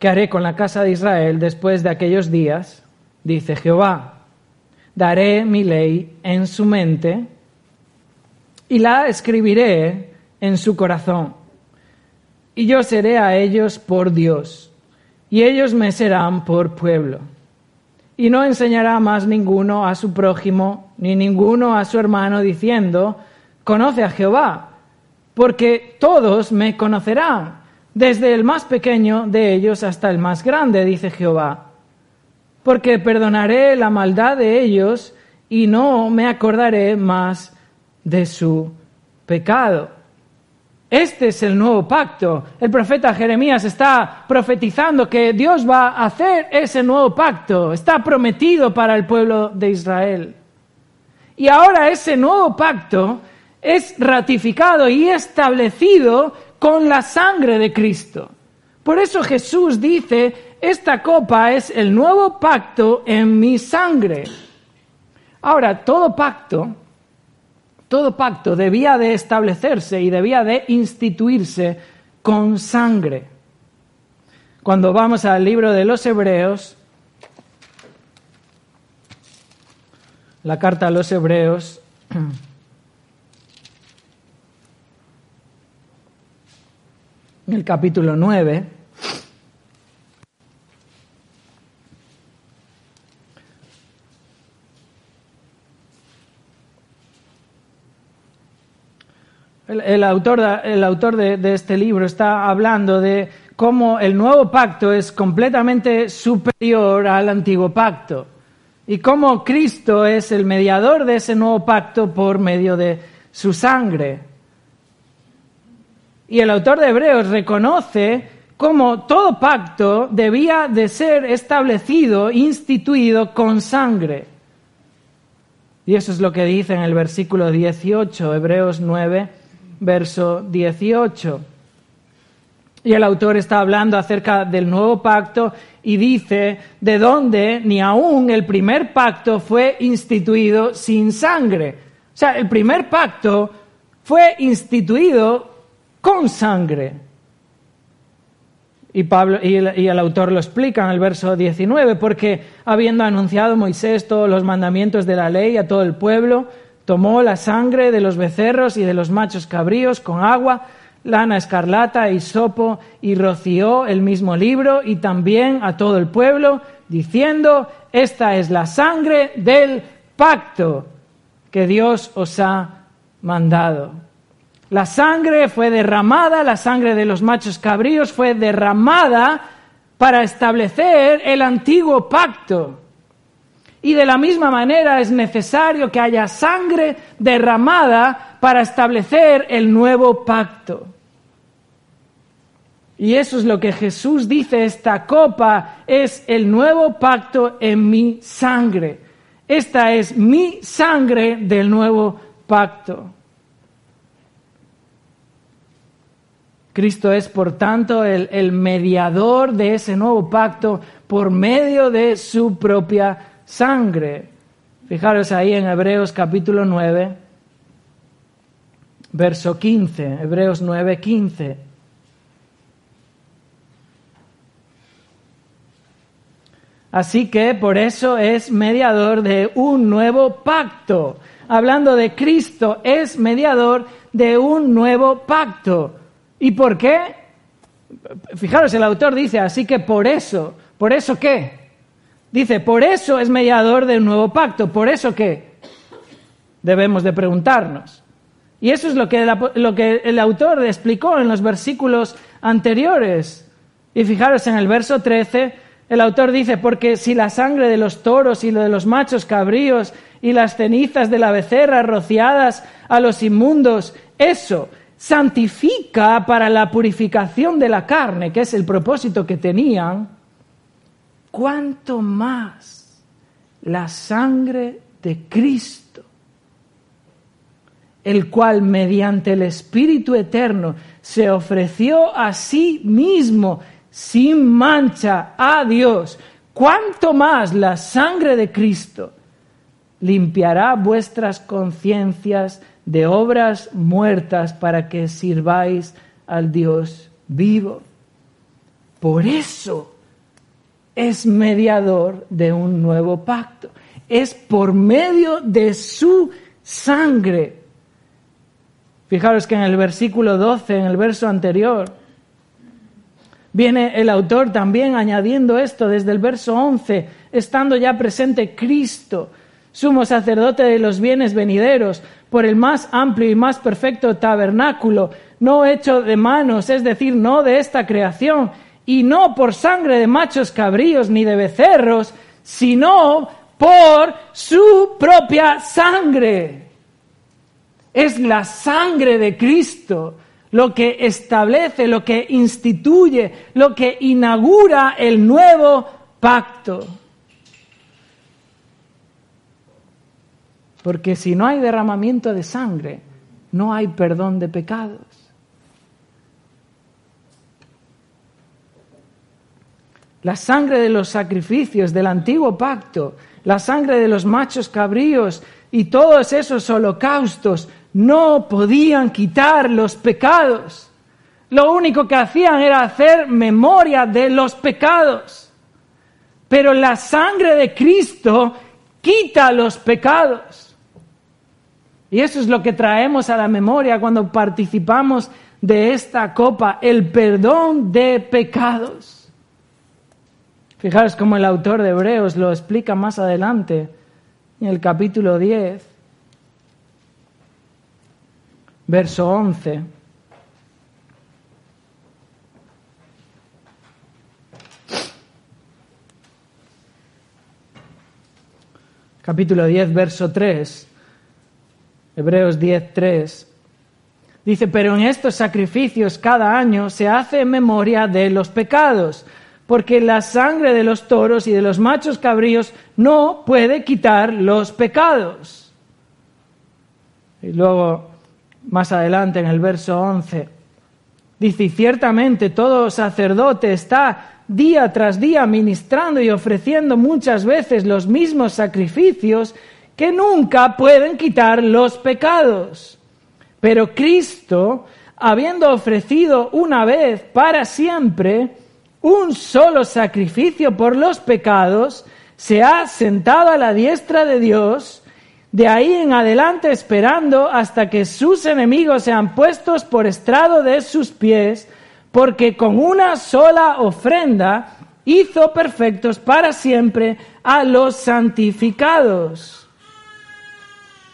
que haré con la casa de Israel después de aquellos días, dice Jehová. Daré mi ley en su mente y la escribiré en su corazón. Y yo seré a ellos por Dios, y ellos me serán por pueblo y no enseñará más ninguno a su prójimo, ni ninguno a su hermano, diciendo, conoce a Jehová, porque todos me conocerán, desde el más pequeño de ellos hasta el más grande, dice Jehová. Porque perdonaré la maldad de ellos y no me acordaré más de su pecado. Este es el nuevo pacto. El profeta Jeremías está profetizando que Dios va a hacer ese nuevo pacto. Está prometido para el pueblo de Israel. Y ahora ese nuevo pacto es ratificado y establecido con la sangre de Cristo. Por eso Jesús dice, esta copa es el nuevo pacto en mi sangre. Ahora, todo pacto todo pacto debía de establecerse y debía de instituirse con sangre. Cuando vamos al libro de los Hebreos, la carta a los Hebreos, en el capítulo 9, El, autor, autor de, de, este libro está hablando de cómo el nuevo pacto es completamente superior al antiguo pacto y cómo Cristo es el mediador de ese nuevo pacto por medio de su sangre. Y el autor de Hebreos reconoce cómo todo pacto debía de ser establecido, instituido con sangre. Y eso es lo que dice en el versículo 18, Hebreos 9, verso 18. Y el autor está hablando acerca del nuevo pacto y dice de dónde ni aún el primer pacto fue instituido sin sangre. O sea, el primer pacto fue instituido con sangre. Y, Pablo, el, y el, autor lo explica en el verso 19, porque habiendo anunciado Moisés todos los mandamientos de la ley a todo el pueblo, Tomó la sangre de los becerros y de los machos cabríos con agua, lana escarlata y sopo y roció el mismo libro y también a todo el pueblo, diciendo, esta es la sangre del pacto que Dios os ha mandado. La sangre fue derramada, la sangre de los machos cabríos fue derramada para establecer el antiguo pacto. Y de la misma manera es necesario que haya sangre derramada para establecer el nuevo pacto. Y eso es lo que Jesús dice, esta copa es el nuevo pacto en mi sangre. Esta es mi sangre del nuevo pacto. Cristo es, por tanto, el, mediador de ese nuevo pacto por medio de su propia sangre. Fijaros ahí en Hebreos capítulo 9, verso 15, Hebreos 9, 15. Así que por eso es mediador de un nuevo pacto. Hablando de Cristo, es mediador de un nuevo pacto. ¿Y por qué? Fijaros, el autor dice, así que por eso, ¿por eso qué? Dice, por eso es mediador del nuevo pacto, por eso que debemos de preguntarnos. Y eso es lo que, lo que el autor explicó en los versículos anteriores. Y fijaros en el verso 13, el autor dice, porque si la sangre de los toros y de los machos cabríos y las cenizas de la becerra rociadas a los inmundos, eso santifica para la purificación de la carne, que es el propósito que tenían, cuánto más la sangre de Cristo, el cual mediante el Espíritu Eterno se ofreció a sí mismo sin mancha a Dios, cuánto más la sangre de Cristo limpiará vuestras conciencias de obras muertas para que sirváis al Dios vivo. Por eso es mediador de un nuevo pacto. Es por medio de su sangre. Fijaros que en el versículo 12, en el verso anterior, viene el autor también añadiendo esto desde el verso 11, estando ya presente Cristo, sumo sacerdote de los bienes venideros, por el más amplio y más perfecto tabernáculo, no hecho de manos, es decir, no de esta creación, y no por sangre de machos cabríos ni de becerros, sino por su propia sangre. Es la sangre de Cristo lo que establece, lo que instituye, lo que inaugura el nuevo pacto. Porque si no hay derramamiento de sangre, no hay perdón de pecados. La sangre de los sacrificios del antiguo pacto, la sangre de los machos cabríos y todos esos holocaustos no podían quitar los pecados. Lo único que hacían era hacer memoria de los pecados. Pero la sangre de Cristo quita los pecados. Y eso es lo que traemos a la memoria cuando participamos de esta copa, el perdón de pecados. Fijaros cómo el autor de Hebreos lo explica más adelante, en el capítulo 10, verso 11. Capítulo 10, verso 3. Hebreos 10, 3. Dice, pero en estos sacrificios cada año se hace memoria de los pecados porque la sangre de los toros y de los machos cabríos no puede quitar los pecados. Y luego, más adelante en el verso 11, dice, ciertamente todo sacerdote está día tras día ministrando y ofreciendo muchas veces los mismos sacrificios que nunca pueden quitar los pecados. Pero Cristo, habiendo ofrecido una vez para siempre, un solo sacrificio por los pecados, se ha sentado a la diestra de Dios, de ahí en adelante esperando hasta que sus enemigos sean puestos por estrado de sus pies, porque con una sola ofrenda hizo perfectos para siempre a los santificados.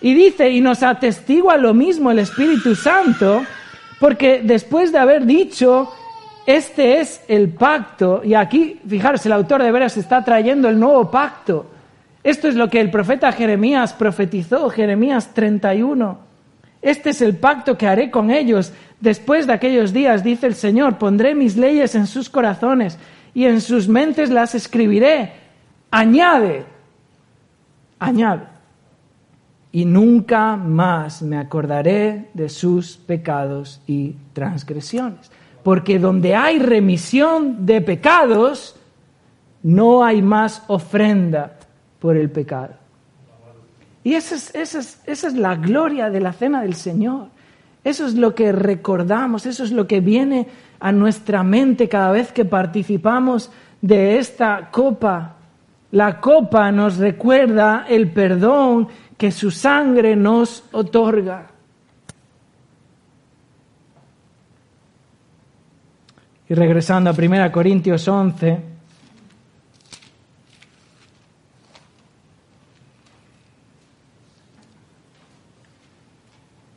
Y dice, y nos atestigua lo mismo el Espíritu Santo, porque después de haber dicho, este es el pacto, y aquí, fijaros, el autor de veras está trayendo el nuevo pacto. Esto es lo que el profeta Jeremías profetizó, Jeremías 31. Este es el pacto que haré con ellos. Después de aquellos días, dice el Señor, pondré mis leyes en sus corazones y en sus mentes las escribiré. Añade, añade. Y nunca más me acordaré de sus pecados y transgresiones porque donde hay remisión de pecados, no hay más ofrenda por el pecado. Y esa es, la gloria de la cena del Señor. Eso es lo que recordamos, eso es lo que viene a nuestra mente cada vez que participamos de esta copa. La copa nos recuerda el perdón que su sangre nos otorga. Y regresando a 1 Corintios 11,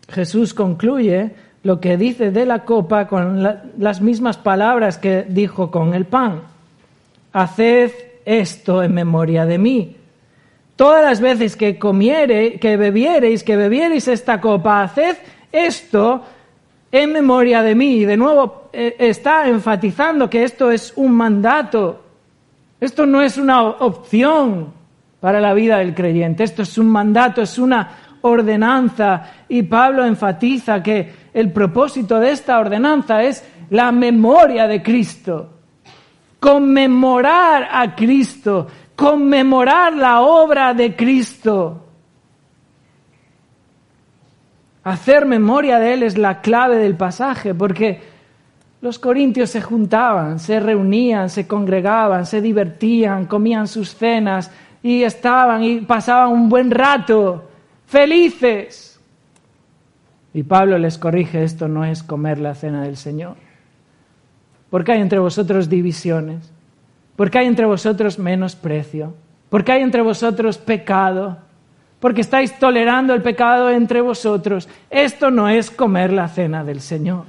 Jesús concluye lo que dice de la copa con las mismas palabras que dijo con el pan. Haced esto en memoria de mí. Todas las veces que comiere, que bebiereis, que bebiereis esta copa, haced esto en memoria de mí. Y de nuevo eh, está enfatizando que esto es un mandato. Esto no es una opción para la vida del creyente. Esto es un mandato, es una ordenanza. Y Pablo enfatiza que el propósito de esta ordenanza es la memoria de Cristo. Conmemorar a Cristo, conmemorar la obra de Cristo. Hacer memoria de Él es la clave del pasaje, porque los corintios se juntaban, se reunían, se congregaban, se divertían, comían sus cenas y estaban y pasaban un buen rato, felices. Y Pablo les corrige, esto no es comer la cena del Señor. Porque hay entre vosotros divisiones, porque hay entre vosotros menosprecio, porque hay entre vosotros pecado, porque estáis tolerando el pecado entre vosotros. Esto no es comer la cena del Señor.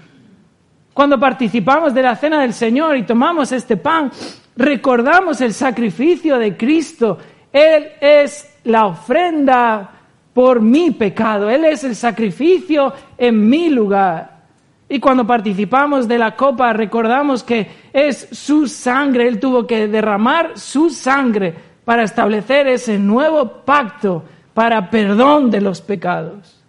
Cuando participamos de la cena del Señor y tomamos este pan, recordamos el sacrificio de Cristo. Él es la ofrenda por mi pecado. Él es el sacrificio en mi lugar. Y cuando participamos de la copa recordamos que es su sangre, Él tuvo que derramar su sangre para establecer ese nuevo pacto para perdón de los pecados.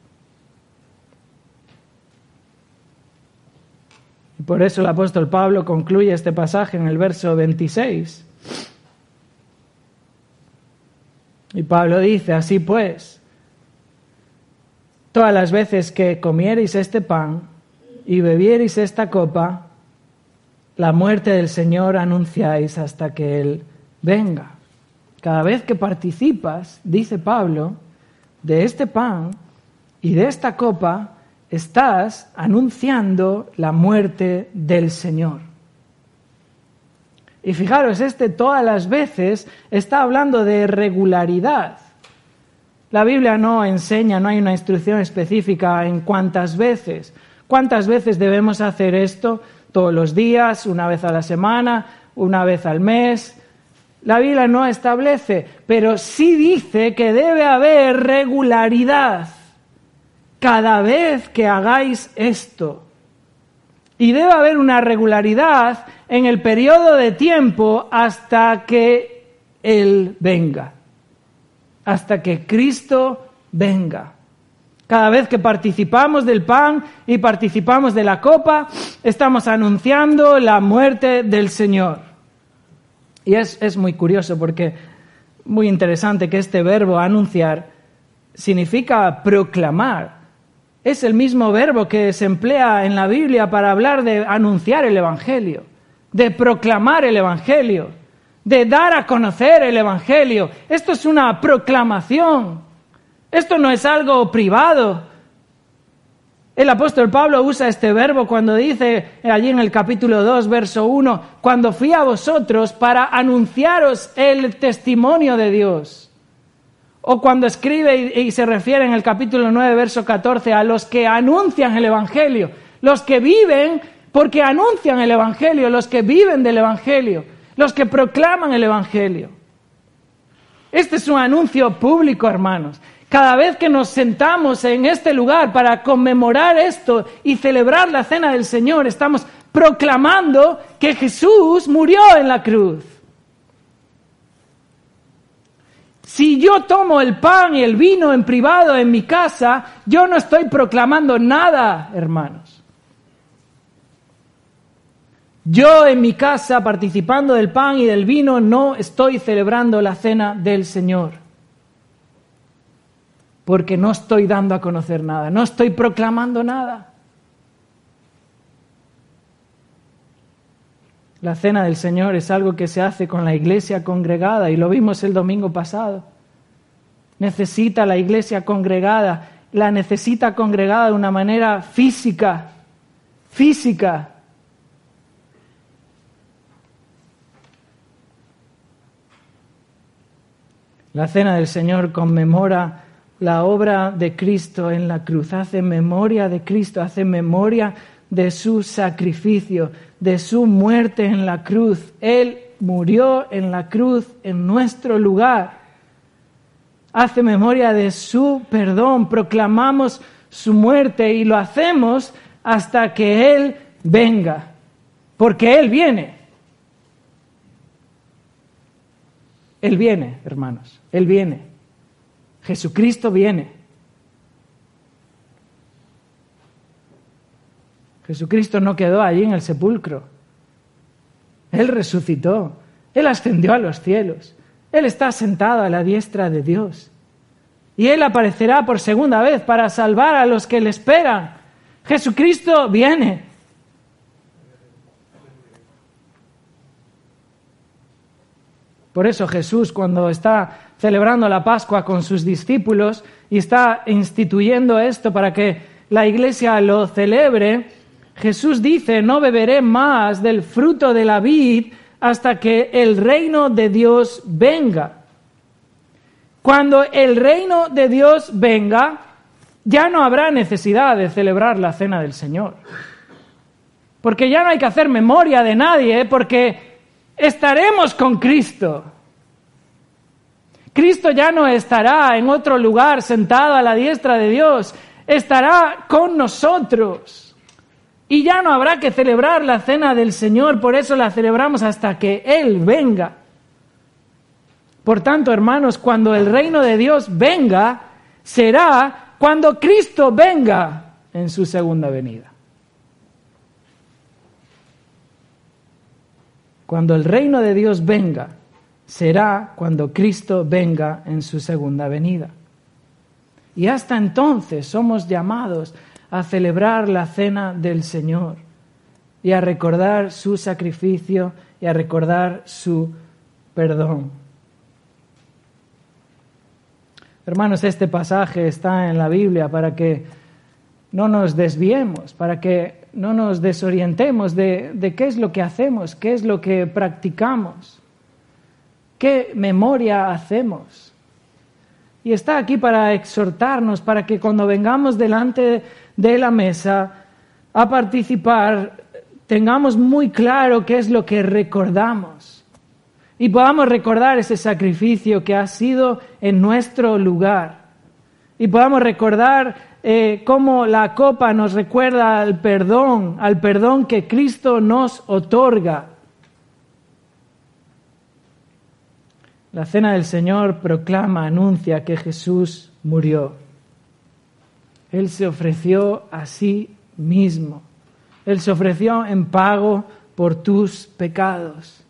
Y por eso el apóstol Pablo concluye este pasaje en el verso 26. Y Pablo dice, así pues, todas las veces que comiereis este pan y bebiereis esta copa, la muerte del Señor anunciáis hasta que Él venga. Cada vez que participas, dice Pablo, de este pan y de esta copa, estás anunciando la muerte del Señor. Y fijaros, este todas las veces está hablando de regularidad. La Biblia no enseña, no hay una instrucción específica en cuántas veces. ¿Cuántas veces debemos hacer esto? Todos los días, una vez a la semana, una vez al mes. La Biblia no establece, pero sí dice que debe haber regularidad cada vez que hagáis esto. Y debe haber una regularidad en el periodo de tiempo hasta que Él venga, hasta que Cristo venga. Cada vez que participamos del pan y participamos de la copa, estamos anunciando la muerte del Señor. Y es, es muy curioso porque, muy interesante que este verbo anunciar significa proclamar es el mismo verbo que se emplea en la Biblia para hablar de anunciar el Evangelio, de proclamar el Evangelio, de dar a conocer el Evangelio. Esto es una proclamación. Esto no es algo privado. El apóstol Pablo usa este verbo cuando dice allí en el capítulo 2, verso 1, cuando fui a vosotros para anunciaros el testimonio de Dios. O cuando escribe y, se refiere en el capítulo 9, verso 14, a los que anuncian el Evangelio, los que viven porque anuncian el Evangelio, los que viven del Evangelio, los que proclaman el Evangelio. Este es un anuncio público, hermanos. Cada vez que nos sentamos en este lugar para conmemorar esto y celebrar la cena del Señor, estamos proclamando que Jesús murió en la cruz. Si yo tomo el pan y el vino en privado en mi casa, yo no estoy proclamando nada, hermanos. Yo en mi casa, participando del pan y del vino, no estoy celebrando la cena del Señor. Porque no estoy dando a conocer nada, no estoy proclamando nada. La cena del Señor es algo que se hace con la iglesia congregada y lo vimos el domingo pasado. Necesita la iglesia congregada, la necesita congregada de una manera física, física. La cena del Señor conmemora la obra de Cristo en la cruz, hace memoria de Cristo, hace memoria de su sacrificio, de su muerte en la cruz. Él murió en la cruz en nuestro lugar. Hace memoria de su perdón, proclamamos su muerte y lo hacemos hasta que Él venga, porque Él viene. Él viene, hermanos, Él viene. Jesucristo viene. Jesucristo no quedó allí en el sepulcro. Él resucitó. Él ascendió a los cielos. Él está sentado a la diestra de Dios. Y Él aparecerá por segunda vez para salvar a los que le esperan. Jesucristo viene. Por eso Jesús, cuando está celebrando la Pascua con sus discípulos y está instituyendo esto para que la iglesia lo celebre, Jesús dice, no beberé más del fruto de la vid hasta que el reino de Dios venga. Cuando el reino de Dios venga, ya no habrá necesidad de celebrar la cena del Señor. Porque ya no hay que hacer memoria de nadie, porque estaremos con Cristo. Cristo ya no estará en otro lugar sentado a la diestra de Dios, estará con nosotros. Y ya no habrá que celebrar la cena del Señor, por eso la celebramos hasta que Él venga. Por tanto, hermanos, cuando el reino de Dios venga, será cuando Cristo venga en su segunda venida. Cuando el reino de Dios venga, será cuando Cristo venga en su segunda venida. Y hasta entonces somos llamados a celebrar la cena del Señor y a recordar su sacrificio y a recordar su perdón. Hermanos, este pasaje está en la Biblia para que no nos desviemos, para que no nos desorientemos de, qué es lo que hacemos, qué es lo que practicamos, qué memoria hacemos. Y está aquí para exhortarnos, para que cuando vengamos delante de la mesa a participar, tengamos muy claro qué es lo que recordamos y podamos recordar ese sacrificio que ha sido en nuestro lugar y podamos recordar eh, cómo la copa nos recuerda al perdón, al perdón que Cristo nos otorga. La cena del Señor proclama, anuncia que Jesús murió. Él se ofreció a sí mismo. Él se ofreció en pago por tus pecados.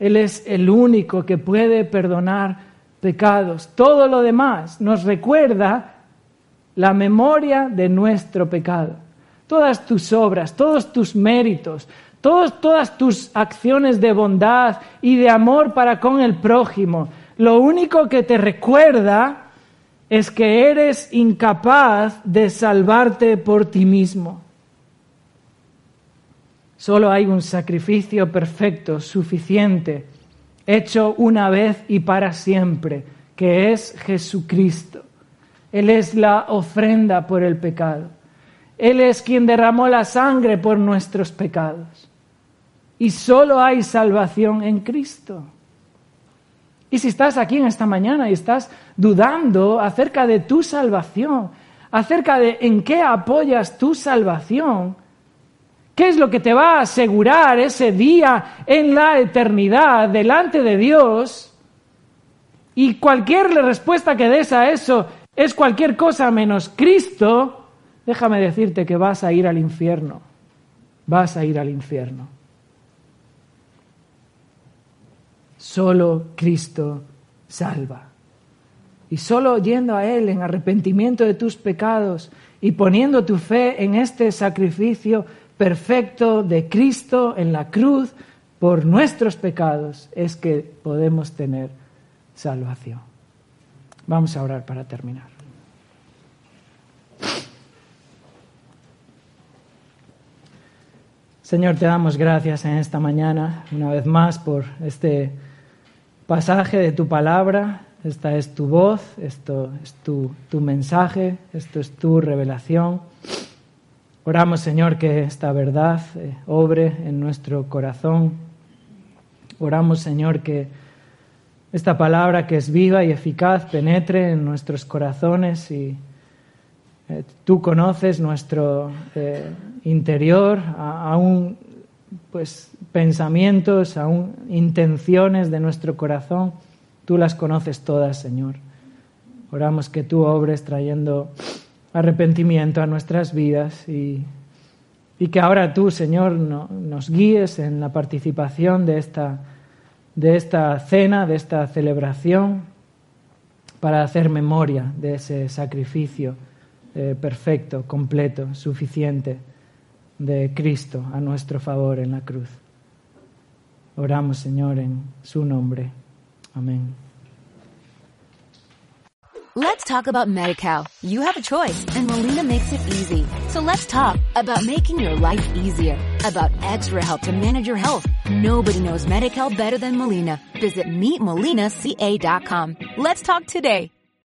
Él es el único que puede perdonar pecados. Todo lo demás nos recuerda la memoria de nuestro pecado. Todas tus obras, todos tus méritos, todas tus acciones de bondad y de amor para con el prójimo, lo único que te recuerda es que eres incapaz de salvarte por ti mismo. Solo hay un sacrificio perfecto, suficiente, hecho una vez y para siempre, que es Jesucristo. Él es la ofrenda por el pecado. Él es quien derramó la sangre por nuestros pecados. Y solo hay salvación en Cristo. Y si estás aquí en esta mañana y estás dudando acerca de tu salvación, acerca de en qué apoyas tu salvación, ¿qué es lo que te va a asegurar ese día en la eternidad delante de Dios? Y cualquier respuesta que des a eso es cualquier cosa menos Cristo, déjame decirte que vas a ir al infierno. Vas a ir al infierno. Solo Cristo salva. Y solo yendo a Él en arrepentimiento de tus pecados y poniendo tu fe en este sacrificio perfecto de Cristo en la cruz por nuestros pecados es que podemos tener salvación. Vamos a orar para terminar. Señor, te damos gracias en esta mañana, una vez más, por este pasaje de tu palabra. Esta es tu voz, esto es tu, tu mensaje, esto es tu revelación. Oramos, Señor, que esta verdad eh, obre en nuestro corazón. Oramos, Señor, que esta palabra que es viva y eficaz penetre en nuestros corazones y eh, tú conoces nuestro eh, interior, aún pues pensamientos, aún intenciones de nuestro corazón, tú las conoces todas, Señor. Oramos que tú obres trayendo arrepentimiento a nuestras vidas y, y que ahora tú, Señor, nos guíes en la participación de esta, de esta cena, de esta celebración, para hacer memoria de ese sacrificio eh, perfecto, completo, suficiente de Cristo a nuestro favor en la cruz. Oramos, Señor, en su nombre. Amén. Let's talk about MediCal. You have a choice and Molina makes it easy. So let's talk about making your life easier, about extra help to manage your health. Nobody knows MediCal better than Molina. Visit meetmolinaca.com. Let's talk today.